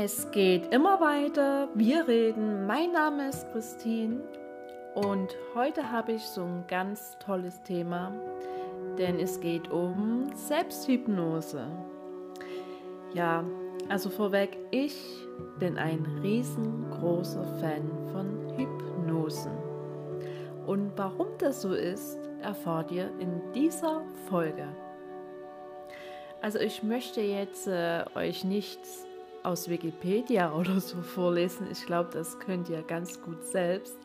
Es geht immer weiter. Wir reden. Mein Name ist Christine und heute habe ich so ein ganz tolles Thema, denn es geht um Selbsthypnose. Ja, also vorweg, ich bin ein riesengroßer Fan von Hypnosen. Und warum das so ist, erfahrt ihr in dieser Folge. Also ich möchte jetzt äh, euch nichts aus Wikipedia oder so vorlesen. Ich glaube, das könnt ihr ganz gut selbst.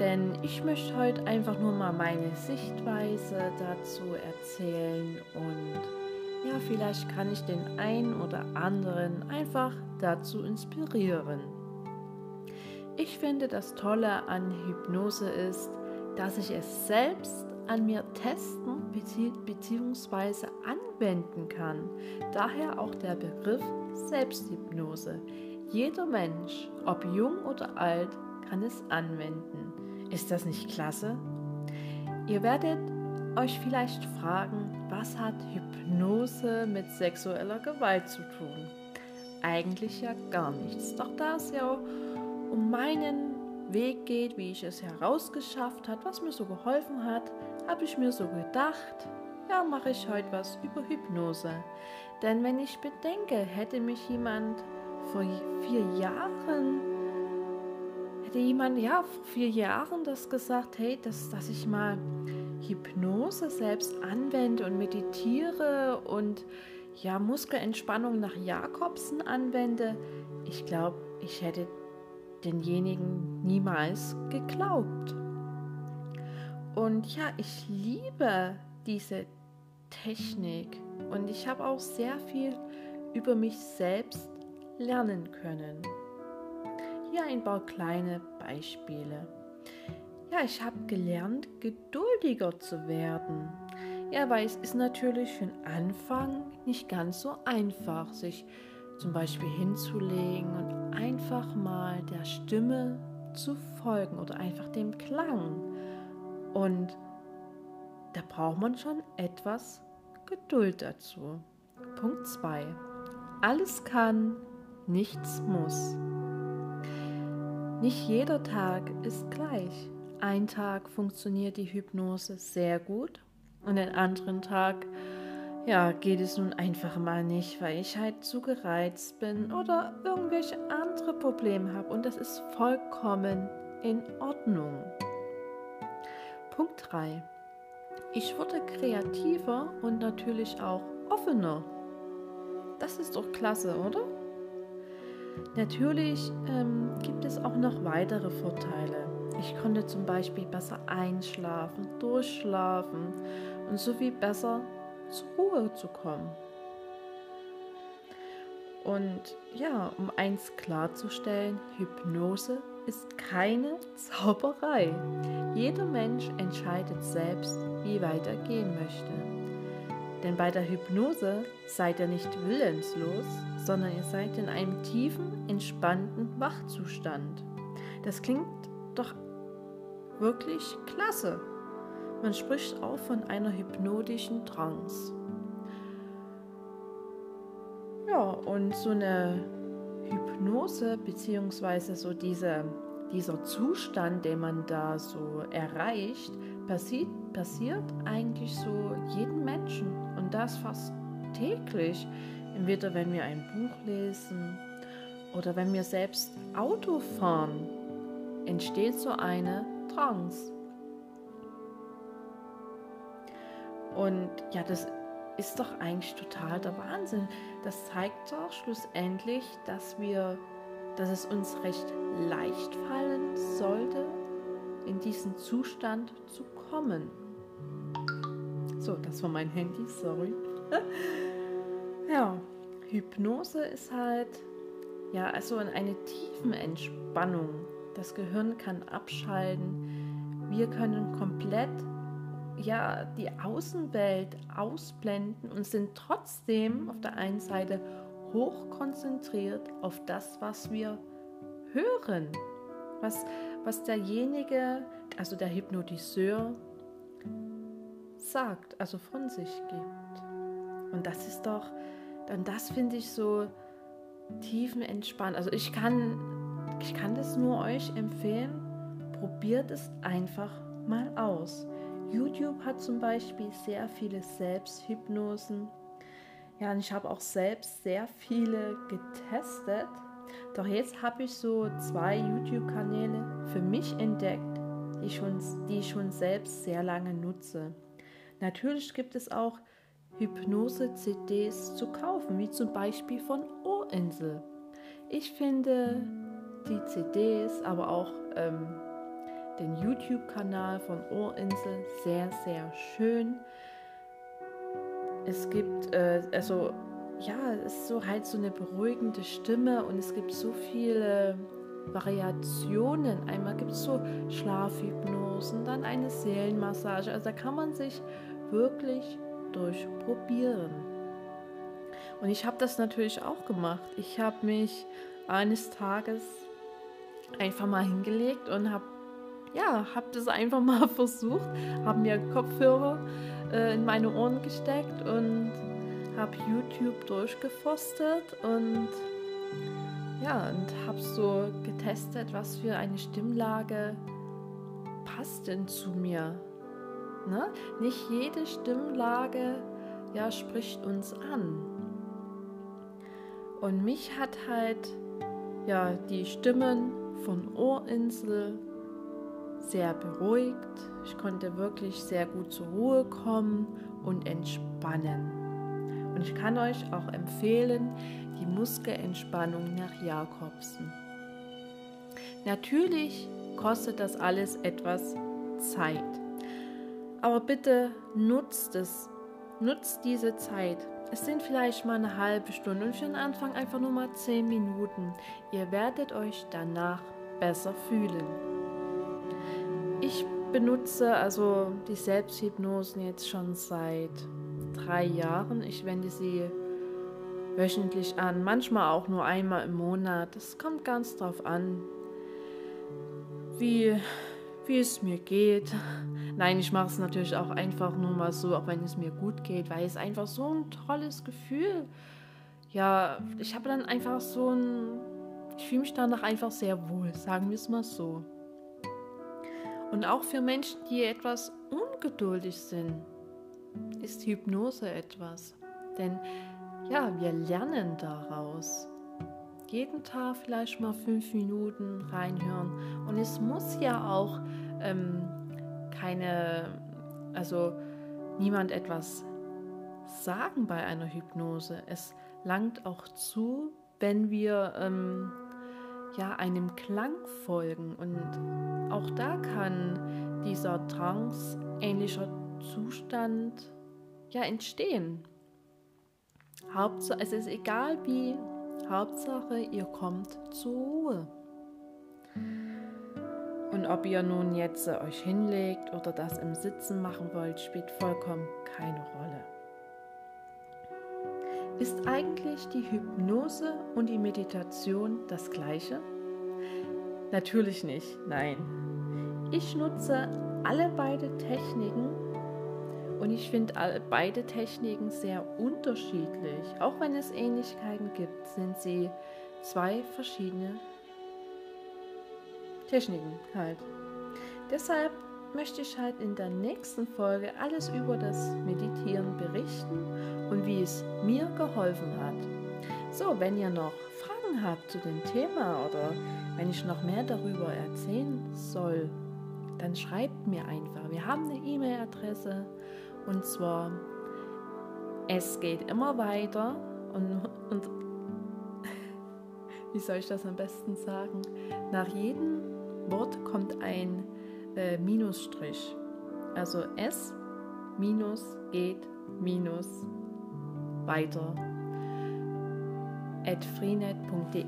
Denn ich möchte heute einfach nur mal meine Sichtweise dazu erzählen und ja, vielleicht kann ich den einen oder anderen einfach dazu inspirieren. Ich finde, das Tolle an Hypnose ist, dass ich es selbst an mir testen bzw. anwenden kann. Daher auch der Begriff Selbsthypnose. Jeder Mensch, ob jung oder alt, kann es anwenden. Ist das nicht klasse? Ihr werdet euch vielleicht fragen, was hat Hypnose mit sexueller Gewalt zu tun? Eigentlich ja gar nichts. Doch da es ja um meinen Weg geht, wie ich es herausgeschafft habe, was mir so geholfen hat, habe ich mir so gedacht, ja, mache ich heute was über Hypnose. Denn wenn ich bedenke, hätte mich jemand vor vier Jahren, hätte jemand, ja, vor vier Jahren das gesagt, hey, dass, dass ich mal Hypnose selbst anwende und meditiere und ja, Muskelentspannung nach Jakobsen anwende, ich glaube, ich hätte denjenigen niemals geglaubt. Und ja, ich liebe diese Technik und ich habe auch sehr viel über mich selbst lernen können. Hier ein paar kleine Beispiele. Ja, ich habe gelernt, geduldiger zu werden. Ja, weil es ist natürlich für den Anfang nicht ganz so einfach, sich zum Beispiel hinzulegen und einfach mal der Stimme zu folgen oder einfach dem Klang. Und da braucht man schon etwas Geduld dazu. Punkt 2. Alles kann, nichts muss. Nicht jeder Tag ist gleich. Ein Tag funktioniert die Hypnose sehr gut und den anderen Tag ja, geht es nun einfach mal nicht, weil ich halt zu gereizt bin oder irgendwelche andere Probleme habe und das ist vollkommen in Ordnung. Punkt 3. Ich wurde kreativer und natürlich auch offener. Das ist doch klasse, oder? Natürlich ähm, gibt es auch noch weitere Vorteile. Ich konnte zum Beispiel besser einschlafen, durchschlafen und so viel besser zur Ruhe zu kommen. Und ja, um eins klarzustellen, Hypnose ist keine Zauberei. Jeder Mensch entscheidet selbst, wie weit er gehen möchte. Denn bei der Hypnose seid ihr nicht willenslos, sondern ihr seid in einem tiefen, entspannten Wachzustand. Das klingt doch wirklich klasse. Man spricht auch von einer hypnotischen Trance. Ja, und so eine Hypnose beziehungsweise so diese, dieser Zustand, den man da so erreicht, passiert, passiert eigentlich so jedem Menschen und das fast täglich. Entweder wenn wir ein Buch lesen oder wenn wir selbst Auto fahren, entsteht so eine Trance. Und ja, das ist doch eigentlich total der Wahnsinn. Das zeigt doch schlussendlich, dass wir, dass es uns recht leicht fallen sollte, in diesen Zustand zu kommen. So, das war mein Handy, sorry. ja, Hypnose ist halt, ja, also eine tiefen Entspannung. Das Gehirn kann abschalten. Wir können komplett ja die Außenwelt ausblenden und sind trotzdem auf der einen Seite hoch konzentriert auf das, was wir hören, was, was derjenige, also der Hypnotiseur, sagt, also von sich gibt. Und das ist doch dann das finde ich so tiefenentspannt. Also ich kann, ich kann das nur euch empfehlen. Probiert es einfach mal aus. YouTube hat zum Beispiel sehr viele Selbsthypnosen. Ja, und ich habe auch selbst sehr viele getestet. Doch jetzt habe ich so zwei YouTube-Kanäle für mich entdeckt, die, schon, die ich schon selbst sehr lange nutze. Natürlich gibt es auch Hypnose-CDs zu kaufen, wie zum Beispiel von Ohrinsel. Ich finde die CDs, aber auch ähm, den YouTube-Kanal von Ohrinsel sehr, sehr schön. Es gibt, äh, also ja, es ist so halt so eine beruhigende Stimme und es gibt so viele Variationen. Einmal gibt es so Schlafhypnosen, dann eine Seelenmassage. Also da kann man sich wirklich durchprobieren. Und ich habe das natürlich auch gemacht. Ich habe mich eines Tages einfach mal hingelegt und habe ja, habe das einfach mal versucht, habe mir Kopfhörer äh, in meine Ohren gesteckt und habe YouTube durchgeforstet und ja, und habe so getestet, was für eine Stimmlage passt denn zu mir. Ne? Nicht jede Stimmlage ja, spricht uns an. Und mich hat halt ja, die Stimmen von Ohrinsel sehr beruhigt. Ich konnte wirklich sehr gut zur Ruhe kommen und entspannen. Und ich kann euch auch empfehlen, die Muskelentspannung nach Jakobsen. Natürlich kostet das alles etwas Zeit. Aber bitte nutzt es. Nutzt diese Zeit. Es sind vielleicht mal eine halbe Stunde und für den Anfang einfach nur mal zehn Minuten. Ihr werdet euch danach besser fühlen. Ich benutze also die Selbsthypnosen jetzt schon seit drei Jahren. Ich wende sie wöchentlich an, manchmal auch nur einmal im Monat. Es kommt ganz drauf an, wie, wie es mir geht. Nein, ich mache es natürlich auch einfach nur mal so, auch wenn es mir gut geht, weil es einfach so ein tolles Gefühl. Ja, ich habe dann einfach so ein, ich fühle mich danach einfach sehr wohl, sagen wir es mal so. Und auch für Menschen, die etwas ungeduldig sind, ist Hypnose etwas. Denn ja, wir lernen daraus. Jeden Tag vielleicht mal fünf Minuten reinhören. Und es muss ja auch ähm, keine, also niemand etwas sagen bei einer Hypnose. Es langt auch zu, wenn wir ähm, ja einem Klang folgen und auch da kann dieser trance-ähnlicher Zustand ja entstehen. Hauptsache, es ist egal wie, Hauptsache ihr kommt zur Ruhe. Und ob ihr nun jetzt euch hinlegt oder das im Sitzen machen wollt, spielt vollkommen keine Rolle. Ist eigentlich die Hypnose und die Meditation das gleiche? Natürlich nicht, nein. Ich nutze alle beide Techniken und ich finde beide Techniken sehr unterschiedlich. Auch wenn es Ähnlichkeiten gibt, sind sie zwei verschiedene Techniken halt. Deshalb möchte ich halt in der nächsten Folge alles über das Meditieren berichten und wie es mir geholfen hat. So, wenn ihr noch Fragen habt zu dem Thema oder wenn ich noch mehr darüber erzählen soll, dann schreibt mir einfach. Wir haben eine E-Mail-Adresse und zwar es geht immer weiter und, und wie soll ich das am besten sagen? Nach jedem Wort kommt ein äh, Minusstrich. Also es minus geht minus weiter at freenet.de.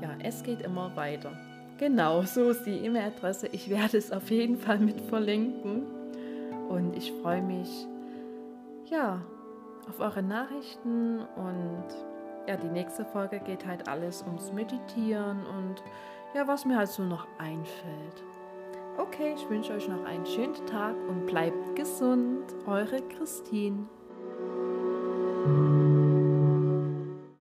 Ja, es geht immer weiter. Genau, so ist die E-Mail-Adresse. Ich werde es auf jeden Fall mit verlinken. Und ich freue mich, ja, auf eure Nachrichten. Und ja, die nächste Folge geht halt alles ums Meditieren und ja, was mir halt so noch einfällt. Okay, ich wünsche euch noch einen schönen Tag und bleibt gesund. Eure Christine.